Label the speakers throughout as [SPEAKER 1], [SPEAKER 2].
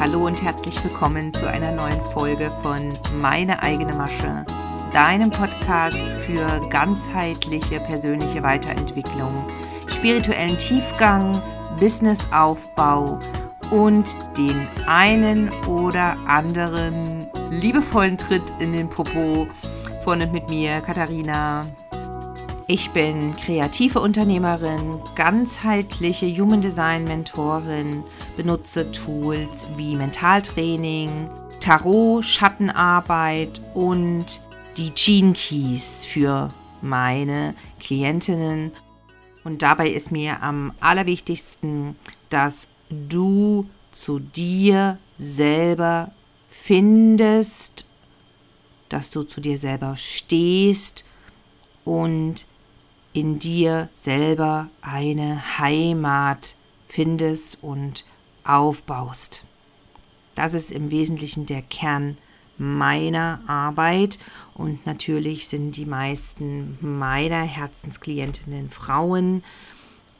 [SPEAKER 1] Hallo und herzlich willkommen zu einer neuen Folge von Meine eigene Masche, deinem Podcast für ganzheitliche persönliche Weiterentwicklung, spirituellen Tiefgang, Businessaufbau und den einen oder anderen liebevollen Tritt in den Popo von und mit mir, Katharina. Ich bin kreative Unternehmerin, ganzheitliche Human Design Mentorin, benutze Tools wie Mentaltraining, Tarot, Schattenarbeit und die Gene Keys für meine Klientinnen. Und dabei ist mir am allerwichtigsten, dass du zu dir selber findest, dass du zu dir selber stehst und in dir selber eine Heimat findest und aufbaust. Das ist im Wesentlichen der Kern meiner Arbeit und natürlich sind die meisten meiner Herzensklientinnen Frauen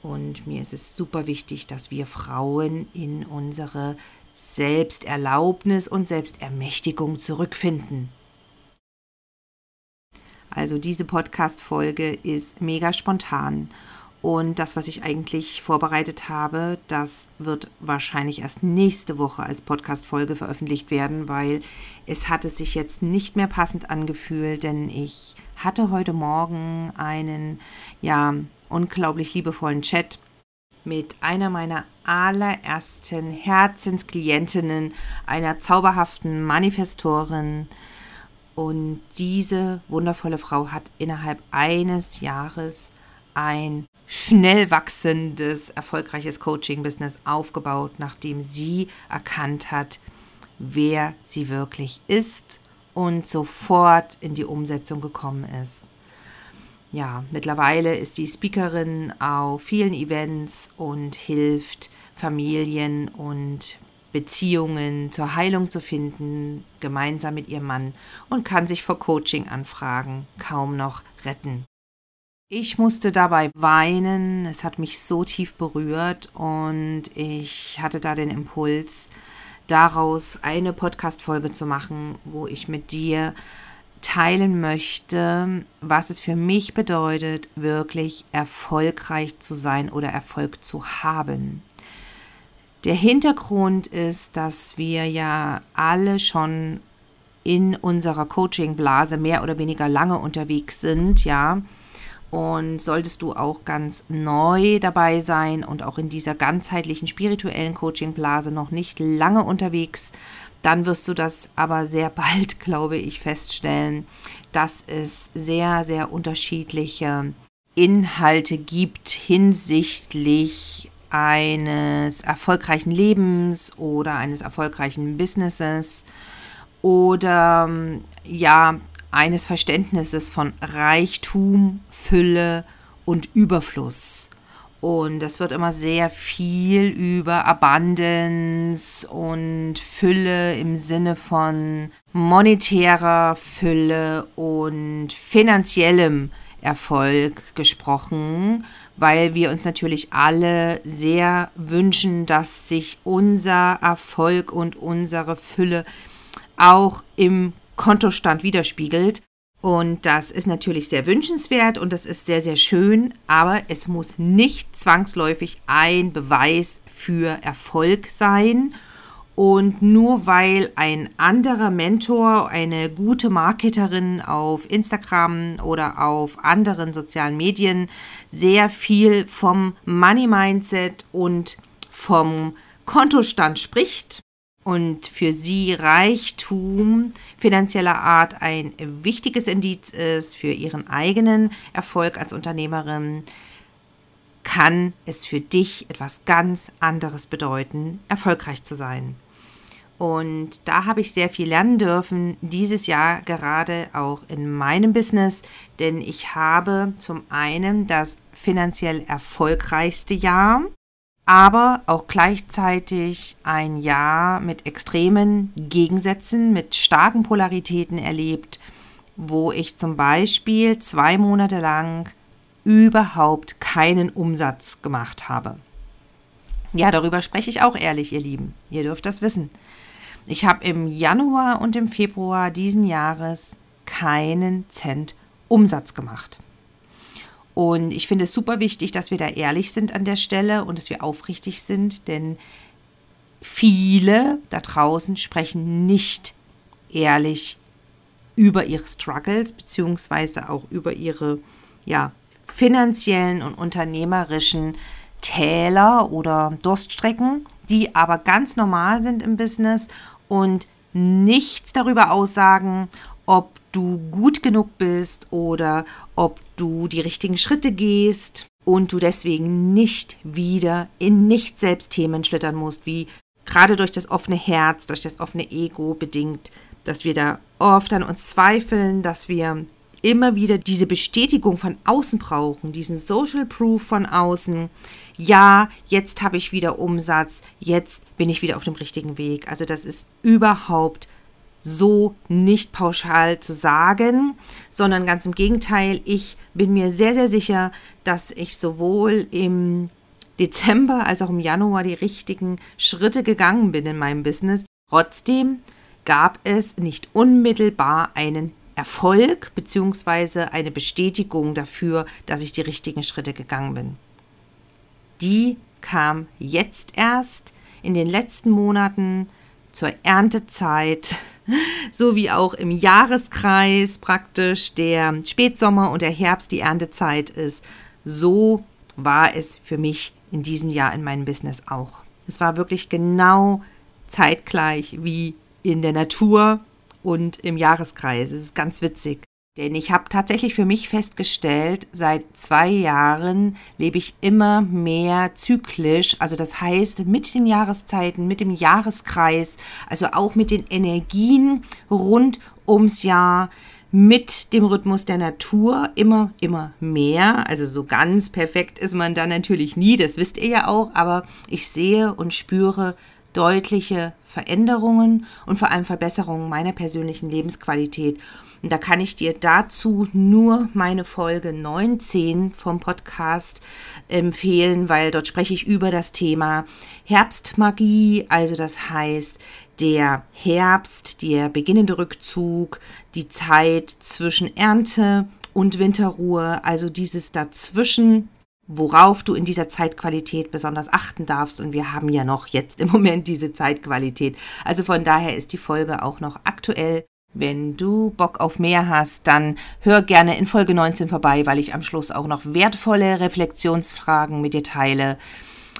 [SPEAKER 1] und mir ist es super wichtig, dass wir Frauen in unsere Selbsterlaubnis und Selbstermächtigung zurückfinden. Also diese Podcast-Folge ist mega spontan. Und das, was ich eigentlich vorbereitet habe, das wird wahrscheinlich erst nächste Woche als Podcast-Folge veröffentlicht werden, weil es hatte sich jetzt nicht mehr passend angefühlt, denn ich hatte heute Morgen einen, ja, unglaublich liebevollen Chat mit einer meiner allerersten Herzensklientinnen, einer zauberhaften Manifestorin, und diese wundervolle Frau hat innerhalb eines Jahres ein schnell wachsendes, erfolgreiches Coaching-Business aufgebaut, nachdem sie erkannt hat, wer sie wirklich ist und sofort in die Umsetzung gekommen ist. Ja, mittlerweile ist sie Speakerin auf vielen Events und hilft Familien und Beziehungen zur Heilung zu finden, gemeinsam mit ihrem Mann und kann sich vor Coaching-Anfragen kaum noch retten. Ich musste dabei weinen, es hat mich so tief berührt und ich hatte da den Impuls, daraus eine Podcast-Folge zu machen, wo ich mit dir teilen möchte, was es für mich bedeutet, wirklich erfolgreich zu sein oder Erfolg zu haben. Der Hintergrund ist, dass wir ja alle schon in unserer Coaching-Blase mehr oder weniger lange unterwegs sind, ja. Und solltest du auch ganz neu dabei sein und auch in dieser ganzheitlichen spirituellen Coaching-Blase noch nicht lange unterwegs, dann wirst du das aber sehr bald, glaube ich, feststellen, dass es sehr, sehr unterschiedliche Inhalte gibt hinsichtlich eines erfolgreichen Lebens oder eines erfolgreichen Businesses oder ja, eines Verständnisses von Reichtum, Fülle und Überfluss. Und es wird immer sehr viel über Abundance und Fülle im Sinne von monetärer Fülle und finanziellem Erfolg gesprochen, weil wir uns natürlich alle sehr wünschen, dass sich unser Erfolg und unsere Fülle auch im Kontostand widerspiegelt. Und das ist natürlich sehr wünschenswert und das ist sehr, sehr schön, aber es muss nicht zwangsläufig ein Beweis für Erfolg sein. Und nur weil ein anderer Mentor, eine gute Marketerin auf Instagram oder auf anderen sozialen Medien sehr viel vom Money Mindset und vom Kontostand spricht und für sie Reichtum finanzieller Art ein wichtiges Indiz ist für ihren eigenen Erfolg als Unternehmerin, kann es für dich etwas ganz anderes bedeuten, erfolgreich zu sein. Und da habe ich sehr viel lernen dürfen, dieses Jahr gerade auch in meinem Business, denn ich habe zum einen das finanziell erfolgreichste Jahr, aber auch gleichzeitig ein Jahr mit extremen Gegensätzen, mit starken Polaritäten erlebt, wo ich zum Beispiel zwei Monate lang überhaupt keinen Umsatz gemacht habe. Ja, darüber spreche ich auch ehrlich, ihr Lieben. Ihr dürft das wissen. Ich habe im Januar und im Februar diesen Jahres keinen Cent Umsatz gemacht. Und ich finde es super wichtig, dass wir da ehrlich sind an der Stelle und dass wir aufrichtig sind, denn viele da draußen sprechen nicht ehrlich über ihre Struggles beziehungsweise auch über ihre ja, finanziellen und unternehmerischen Täler oder Durststrecken, die aber ganz normal sind im Business und nichts darüber aussagen, ob du gut genug bist oder ob du die richtigen Schritte gehst und du deswegen nicht wieder in Nicht-Selbst-Themen schlittern musst, wie gerade durch das offene Herz, durch das offene Ego bedingt, dass wir da oft an uns zweifeln, dass wir immer wieder diese Bestätigung von außen brauchen, diesen Social Proof von außen. Ja, jetzt habe ich wieder Umsatz, jetzt bin ich wieder auf dem richtigen Weg. Also das ist überhaupt so nicht pauschal zu sagen, sondern ganz im Gegenteil, ich bin mir sehr, sehr sicher, dass ich sowohl im Dezember als auch im Januar die richtigen Schritte gegangen bin in meinem Business. Trotzdem gab es nicht unmittelbar einen Erfolg bzw. eine Bestätigung dafür, dass ich die richtigen Schritte gegangen bin. Die kam jetzt erst in den letzten Monaten zur Erntezeit, sowie auch im Jahreskreis praktisch der Spätsommer und der Herbst die Erntezeit ist. So war es für mich in diesem Jahr in meinem Business auch. Es war wirklich genau zeitgleich wie in der Natur und im Jahreskreis. Es ist ganz witzig. Denn ich habe tatsächlich für mich festgestellt, seit zwei Jahren lebe ich immer mehr zyklisch. Also das heißt mit den Jahreszeiten, mit dem Jahreskreis, also auch mit den Energien rund ums Jahr, mit dem Rhythmus der Natur immer, immer mehr. Also so ganz perfekt ist man da natürlich nie, das wisst ihr ja auch, aber ich sehe und spüre deutliche Veränderungen und vor allem Verbesserungen meiner persönlichen Lebensqualität. Und da kann ich dir dazu nur meine Folge 19 vom Podcast empfehlen, weil dort spreche ich über das Thema Herbstmagie, also das heißt der Herbst, der beginnende Rückzug, die Zeit zwischen Ernte und Winterruhe, also dieses dazwischen worauf du in dieser Zeitqualität besonders achten darfst. Und wir haben ja noch jetzt im Moment diese Zeitqualität. Also von daher ist die Folge auch noch aktuell. Wenn du Bock auf mehr hast, dann hör gerne in Folge 19 vorbei, weil ich am Schluss auch noch wertvolle Reflexionsfragen mit dir teile.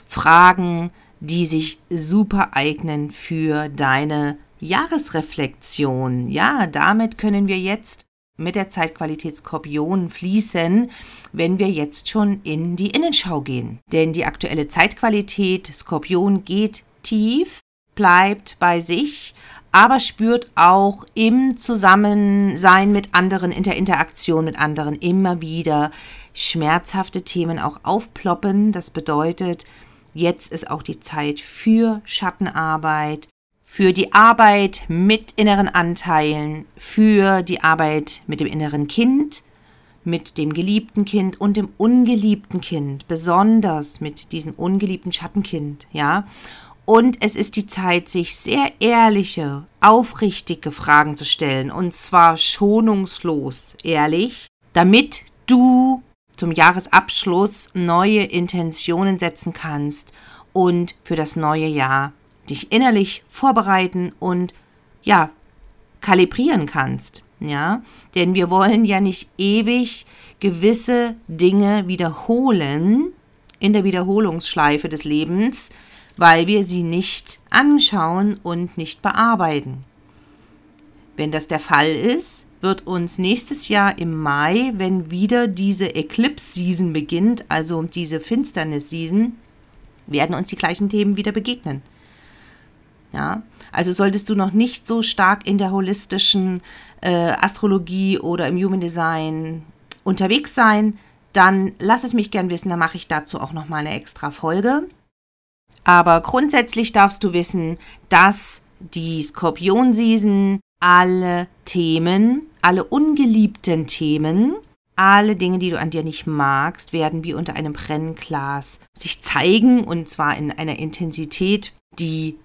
[SPEAKER 1] Fragen, die sich super eignen für deine Jahresreflexion. Ja, damit können wir jetzt mit der Zeitqualität Skorpion fließen, wenn wir jetzt schon in die Innenschau gehen. Denn die aktuelle Zeitqualität Skorpion geht tief, bleibt bei sich, aber spürt auch im Zusammensein mit anderen, in der Interaktion mit anderen immer wieder schmerzhafte Themen auch aufploppen. Das bedeutet, jetzt ist auch die Zeit für Schattenarbeit, für die Arbeit mit inneren Anteilen, für die Arbeit mit dem inneren Kind, mit dem geliebten Kind und dem ungeliebten Kind, besonders mit diesem ungeliebten Schattenkind, ja. Und es ist die Zeit, sich sehr ehrliche, aufrichtige Fragen zu stellen. Und zwar schonungslos ehrlich, damit du zum Jahresabschluss neue Intentionen setzen kannst und für das neue Jahr dich innerlich vorbereiten und ja, kalibrieren kannst. Ja, denn wir wollen ja nicht ewig gewisse Dinge wiederholen in der Wiederholungsschleife des Lebens, weil wir sie nicht anschauen und nicht bearbeiten. Wenn das der Fall ist, wird uns nächstes Jahr im Mai, wenn wieder diese Eclipse-Season beginnt, also diese Finsternis-Season, werden uns die gleichen Themen wieder begegnen. Ja, also solltest du noch nicht so stark in der holistischen äh, Astrologie oder im Human Design unterwegs sein, dann lass es mich gern wissen, dann mache ich dazu auch noch mal eine extra Folge. Aber grundsätzlich darfst du wissen, dass die Skorpion-Season alle Themen, alle ungeliebten Themen, alle Dinge, die du an dir nicht magst, werden wie unter einem Brennglas sich zeigen und zwar in einer Intensität, die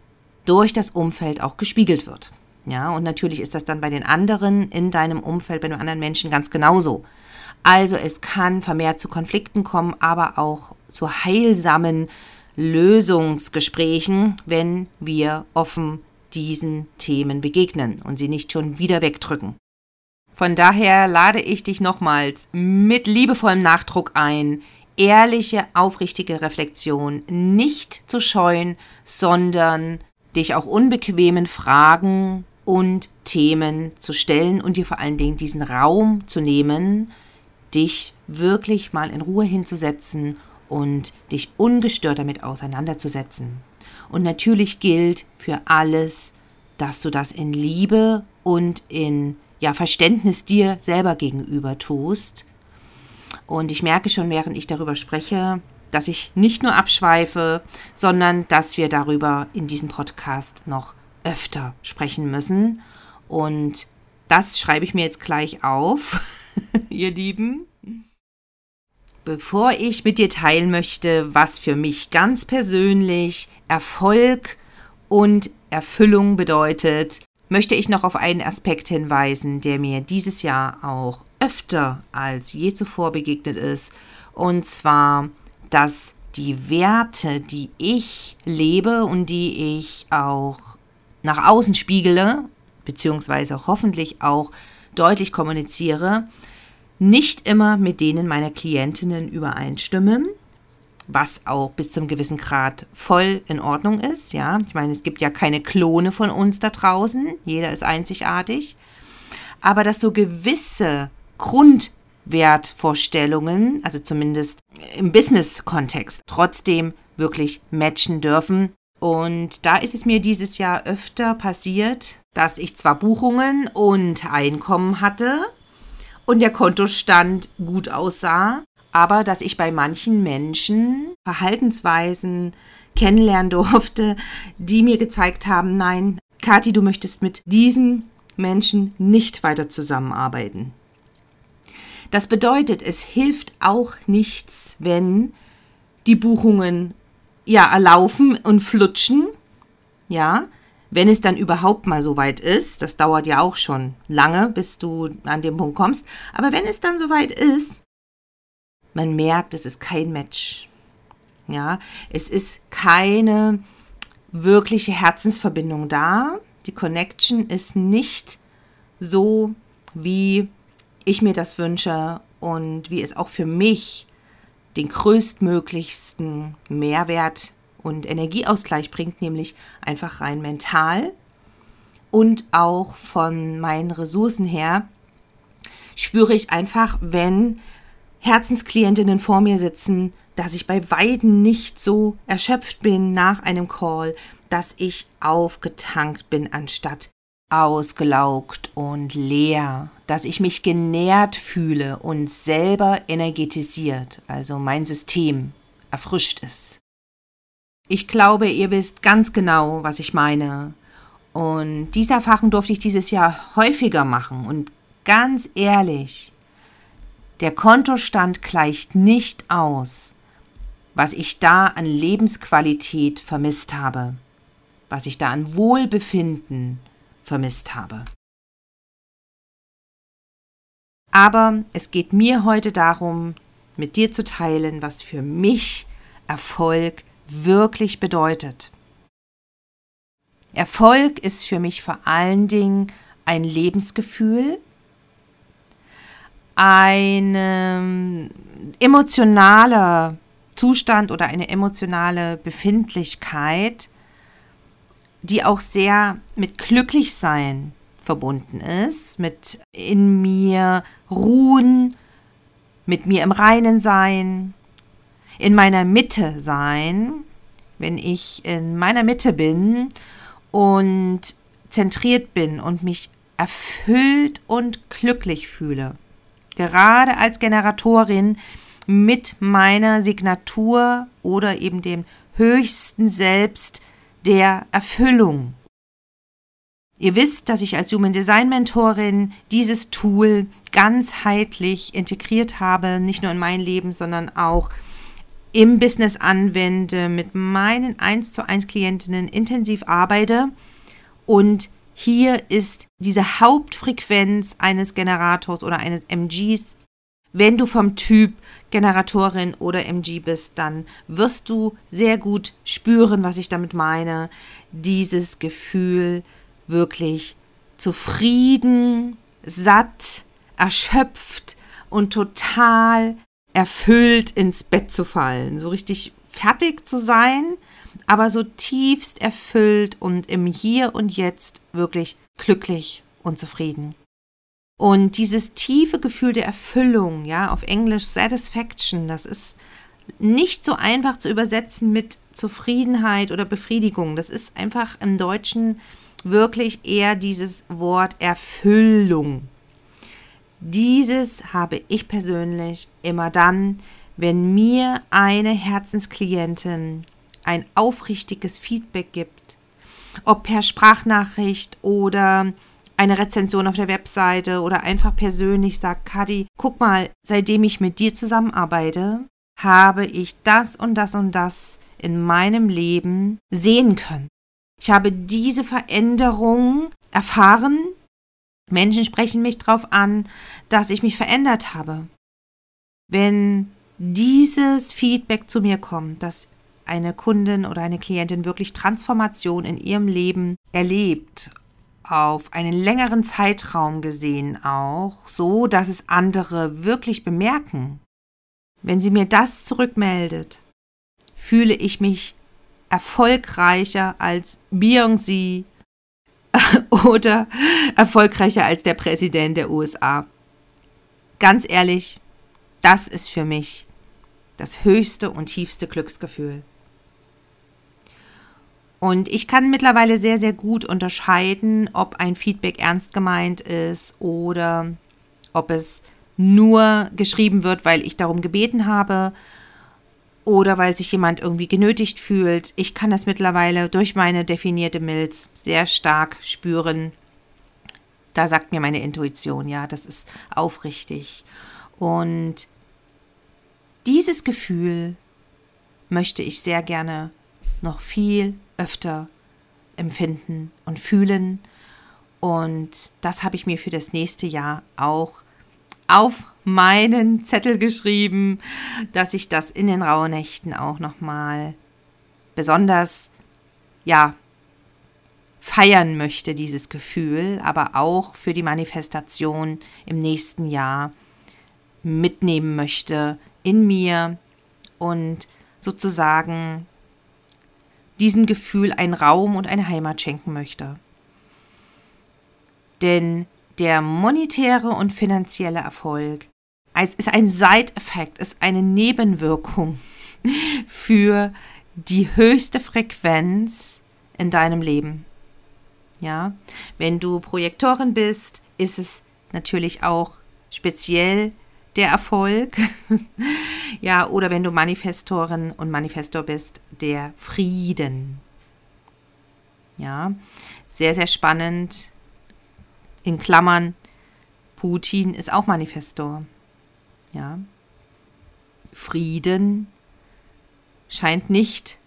[SPEAKER 1] durch das Umfeld auch gespiegelt wird. Ja, und natürlich ist das dann bei den anderen in deinem Umfeld, bei den anderen Menschen ganz genauso. Also es kann vermehrt zu Konflikten kommen, aber auch zu heilsamen Lösungsgesprächen, wenn wir offen diesen Themen begegnen und sie nicht schon wieder wegdrücken. Von daher lade ich dich nochmals mit liebevollem Nachdruck ein, ehrliche, aufrichtige Reflexion nicht zu scheuen, sondern dich auch unbequemen Fragen und Themen zu stellen und dir vor allen Dingen diesen Raum zu nehmen, dich wirklich mal in Ruhe hinzusetzen und dich ungestört damit auseinanderzusetzen. Und natürlich gilt für alles, dass du das in Liebe und in ja, Verständnis dir selber gegenüber tust. Und ich merke schon, während ich darüber spreche, dass ich nicht nur abschweife, sondern dass wir darüber in diesem Podcast noch öfter sprechen müssen. Und das schreibe ich mir jetzt gleich auf, ihr Lieben. Bevor ich mit dir teilen möchte, was für mich ganz persönlich Erfolg und Erfüllung bedeutet, möchte ich noch auf einen Aspekt hinweisen, der mir dieses Jahr auch öfter als je zuvor begegnet ist, und zwar, dass die Werte, die ich lebe und die ich auch nach außen spiegele, beziehungsweise hoffentlich auch deutlich kommuniziere, nicht immer mit denen meiner Klientinnen übereinstimmen, was auch bis zum gewissen Grad voll in Ordnung ist. Ja, ich meine, es gibt ja keine Klone von uns da draußen, jeder ist einzigartig, aber dass so gewisse Grundwertvorstellungen, also zumindest im Business-Kontext, trotzdem wirklich matchen dürfen und da ist es mir dieses Jahr öfter passiert, dass ich zwar Buchungen und Einkommen hatte und der Kontostand gut aussah, aber dass ich bei manchen Menschen Verhaltensweisen kennenlernen durfte, die mir gezeigt haben, nein, Kathi, du möchtest mit diesen Menschen nicht weiter zusammenarbeiten. Das bedeutet, es hilft auch nichts, wenn die Buchungen ja, erlaufen und flutschen. Ja, wenn es dann überhaupt mal so weit ist, das dauert ja auch schon lange, bis du an den Punkt kommst, aber wenn es dann so weit ist, man merkt, es ist kein Match. Ja, es ist keine wirkliche Herzensverbindung da. Die Connection ist nicht so, wie ich mir das wünsche und wie es auch für mich den größtmöglichsten Mehrwert und Energieausgleich bringt, nämlich einfach rein mental und auch von meinen Ressourcen her spüre ich einfach, wenn Herzensklientinnen vor mir sitzen, dass ich bei Weiden nicht so erschöpft bin nach einem Call, dass ich aufgetankt bin, anstatt ausgelaugt und leer, dass ich mich genährt fühle und selber energetisiert, also mein System erfrischt ist. Ich glaube, ihr wisst ganz genau, was ich meine. Und diese Erfahrung durfte ich dieses Jahr häufiger machen. Und ganz ehrlich, der Kontostand gleicht nicht aus, was ich da an Lebensqualität vermisst habe, was ich da an Wohlbefinden vermisst habe. Aber es geht mir heute darum, mit dir zu teilen, was für mich Erfolg wirklich bedeutet. Erfolg ist für mich vor allen Dingen ein Lebensgefühl, ein ähm, emotionaler Zustand oder eine emotionale Befindlichkeit, die auch sehr mit Glücklichsein verbunden ist, mit in mir ruhen, mit mir im Reinen sein, in meiner Mitte sein, wenn ich in meiner Mitte bin und zentriert bin und mich erfüllt und glücklich fühle. Gerade als Generatorin mit meiner Signatur oder eben dem höchsten Selbst der Erfüllung. Ihr wisst, dass ich als Human Design Mentorin dieses Tool ganzheitlich integriert habe, nicht nur in mein Leben, sondern auch im Business anwende, mit meinen 1 zu 1 Klientinnen intensiv arbeite. Und hier ist diese Hauptfrequenz eines Generators oder eines MGs. Wenn du vom Typ Generatorin oder MG bist, dann wirst du sehr gut spüren, was ich damit meine. Dieses Gefühl wirklich zufrieden, satt, erschöpft und total erfüllt ins Bett zu fallen, so richtig fertig zu sein, aber so tiefst erfüllt und im Hier und Jetzt wirklich glücklich und zufrieden. Und dieses tiefe Gefühl der Erfüllung, ja, auf Englisch Satisfaction, das ist nicht so einfach zu übersetzen mit Zufriedenheit oder Befriedigung. Das ist einfach im Deutschen wirklich eher dieses Wort Erfüllung. Dieses habe ich persönlich immer dann, wenn mir eine Herzensklientin ein aufrichtiges Feedback gibt, ob per Sprachnachricht oder eine Rezension auf der Webseite oder einfach persönlich sagt, Kadi, guck mal, seitdem ich mit dir zusammenarbeite, habe ich das und das und das in meinem Leben sehen können. Ich habe diese Veränderung erfahren Menschen sprechen mich darauf an, dass ich mich verändert habe. Wenn dieses Feedback zu mir kommt, dass eine Kundin oder eine Klientin wirklich Transformation in ihrem Leben erlebt, auf einen längeren Zeitraum gesehen auch, so dass es andere wirklich bemerken. Wenn sie mir das zurückmeldet, fühle ich mich erfolgreicher als Beyoncé, oder erfolgreicher als der Präsident der USA. Ganz ehrlich, das ist für mich das höchste und tiefste Glücksgefühl. Und ich kann mittlerweile sehr, sehr gut unterscheiden, ob ein Feedback ernst gemeint ist oder ob es nur geschrieben wird, weil ich darum gebeten habe oder weil sich jemand irgendwie genötigt fühlt. Ich kann das mittlerweile durch meine definierte Milz sehr stark spüren. Da sagt mir meine Intuition, ja, das ist aufrichtig. Und dieses Gefühl möchte ich sehr gerne noch viel öfter empfinden und fühlen. Und das habe ich mir für das nächste Jahr auch auf meinen Zettel geschrieben, dass ich das in den Rauhnächten auch nochmal besonders, ja, feiern möchte, dieses Gefühl, aber auch für die Manifestation im nächsten Jahr mitnehmen möchte in mir und sozusagen diesem Gefühl einen Raum und eine Heimat schenken möchte. Denn der monetäre und finanzielle Erfolg es ist ein Side-Effekt, ist eine Nebenwirkung für die höchste Frequenz in deinem Leben. Ja, wenn du Projektorin bist, ist es natürlich auch speziell der Erfolg. ja, oder wenn du Manifestorin und Manifestor bist, der Frieden. Ja, sehr, sehr spannend in Klammern, Putin ist auch Manifestor. Ja. Frieden scheint nicht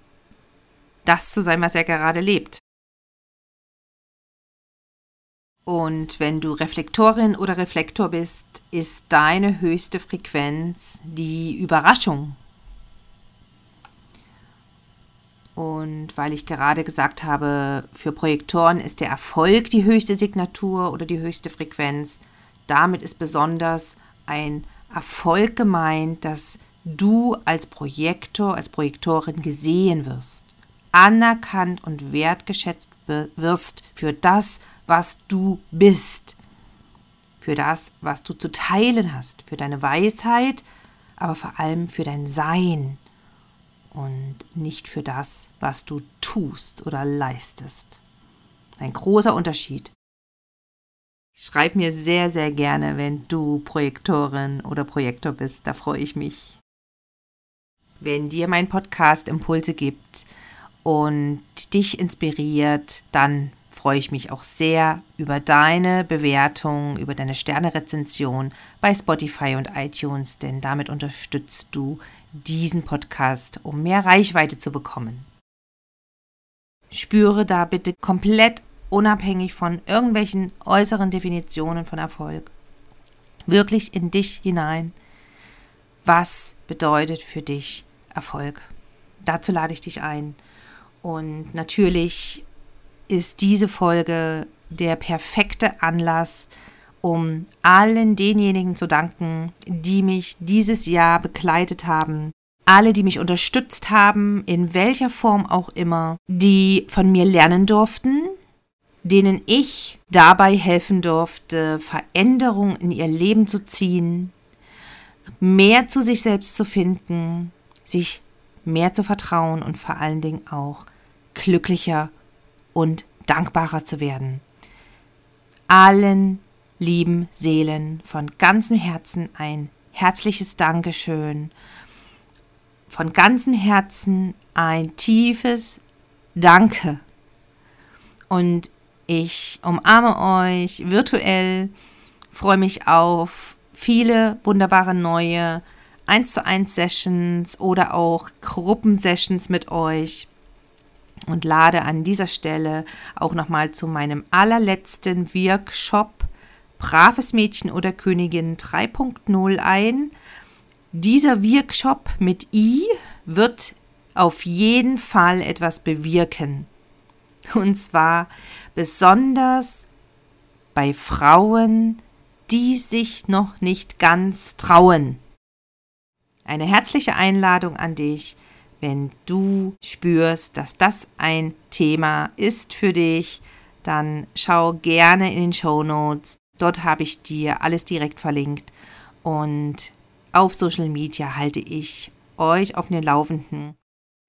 [SPEAKER 1] das zu sein, was er gerade lebt. Und wenn du Reflektorin oder Reflektor bist, ist deine höchste Frequenz die Überraschung. Und weil ich gerade gesagt habe, für Projektoren ist der Erfolg die höchste Signatur oder die höchste Frequenz, damit ist besonders ein Erfolg gemeint, dass du als Projektor, als Projektorin gesehen wirst, anerkannt und wertgeschätzt wirst für das, was du bist, für das, was du zu teilen hast, für deine Weisheit, aber vor allem für dein Sein und nicht für das, was du tust oder leistest. Ein großer Unterschied. Schreib mir sehr, sehr gerne, wenn du Projektorin oder Projektor bist. Da freue ich mich. Wenn dir mein Podcast Impulse gibt und dich inspiriert, dann freue ich mich auch sehr über deine Bewertung, über deine Sternerezension bei Spotify und iTunes, denn damit unterstützt du diesen Podcast, um mehr Reichweite zu bekommen. Spüre da bitte komplett unabhängig von irgendwelchen äußeren Definitionen von Erfolg wirklich in dich hinein. Was bedeutet für dich Erfolg? Dazu lade ich dich ein. Und natürlich ist diese Folge der perfekte Anlass, um allen denjenigen zu danken, die mich dieses Jahr begleitet haben, alle, die mich unterstützt haben, in welcher Form auch immer, die von mir lernen durften, denen ich dabei helfen durfte, Veränderungen in ihr Leben zu ziehen, mehr zu sich selbst zu finden, sich mehr zu vertrauen und vor allen Dingen auch glücklicher und dankbarer zu werden. Allen lieben Seelen von ganzem Herzen ein herzliches Dankeschön. Von ganzem Herzen ein tiefes Danke. Und ich umarme euch virtuell, freue mich auf viele wunderbare neue 1 zu 1 Sessions oder auch Gruppensessions mit euch und lade an dieser Stelle auch nochmal zu meinem allerletzten Workshop Braves Mädchen oder Königin 3.0 ein. Dieser Workshop mit I wird auf jeden Fall etwas bewirken. Und zwar besonders bei Frauen, die sich noch nicht ganz trauen. Eine herzliche Einladung an dich, wenn du spürst, dass das ein Thema ist für dich, dann schau gerne in den Show Notes. Dort habe ich dir alles direkt verlinkt. Und auf Social Media halte ich euch auf den Laufenden.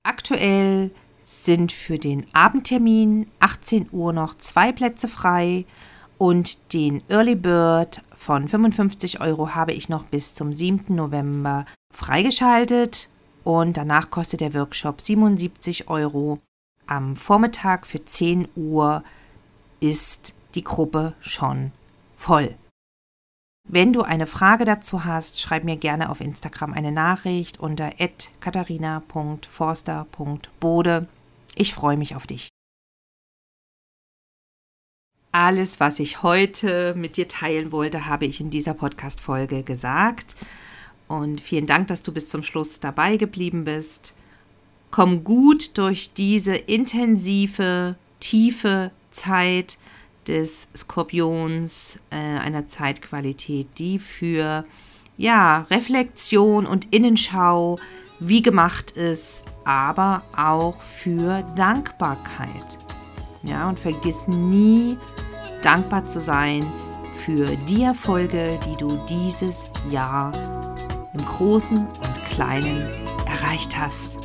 [SPEAKER 1] Aktuell sind für den Abendtermin 18 Uhr noch zwei Plätze frei und den Early Bird von 55 Euro habe ich noch bis zum 7. November freigeschaltet und danach kostet der Workshop 77 Euro. Am Vormittag für 10 Uhr ist die Gruppe schon voll. Wenn du eine Frage dazu hast, schreib mir gerne auf Instagram eine Nachricht unter katharina.forster.bode. Ich freue mich auf dich. Alles, was ich heute mit dir teilen wollte, habe ich in dieser Podcast-Folge gesagt. Und vielen Dank, dass du bis zum Schluss dabei geblieben bist. Komm gut durch diese intensive, tiefe Zeit des Skorpions, äh, einer Zeitqualität, die für ja, Reflexion und Innenschau wie gemacht ist, aber auch für Dankbarkeit. Ja, und vergiss nie, dankbar zu sein für die Erfolge, die du dieses Jahr im Großen und Kleinen erreicht hast.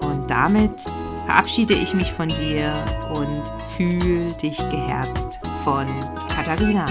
[SPEAKER 1] Und damit verabschiede ich mich von dir und fühl dich geherzt von Katharina.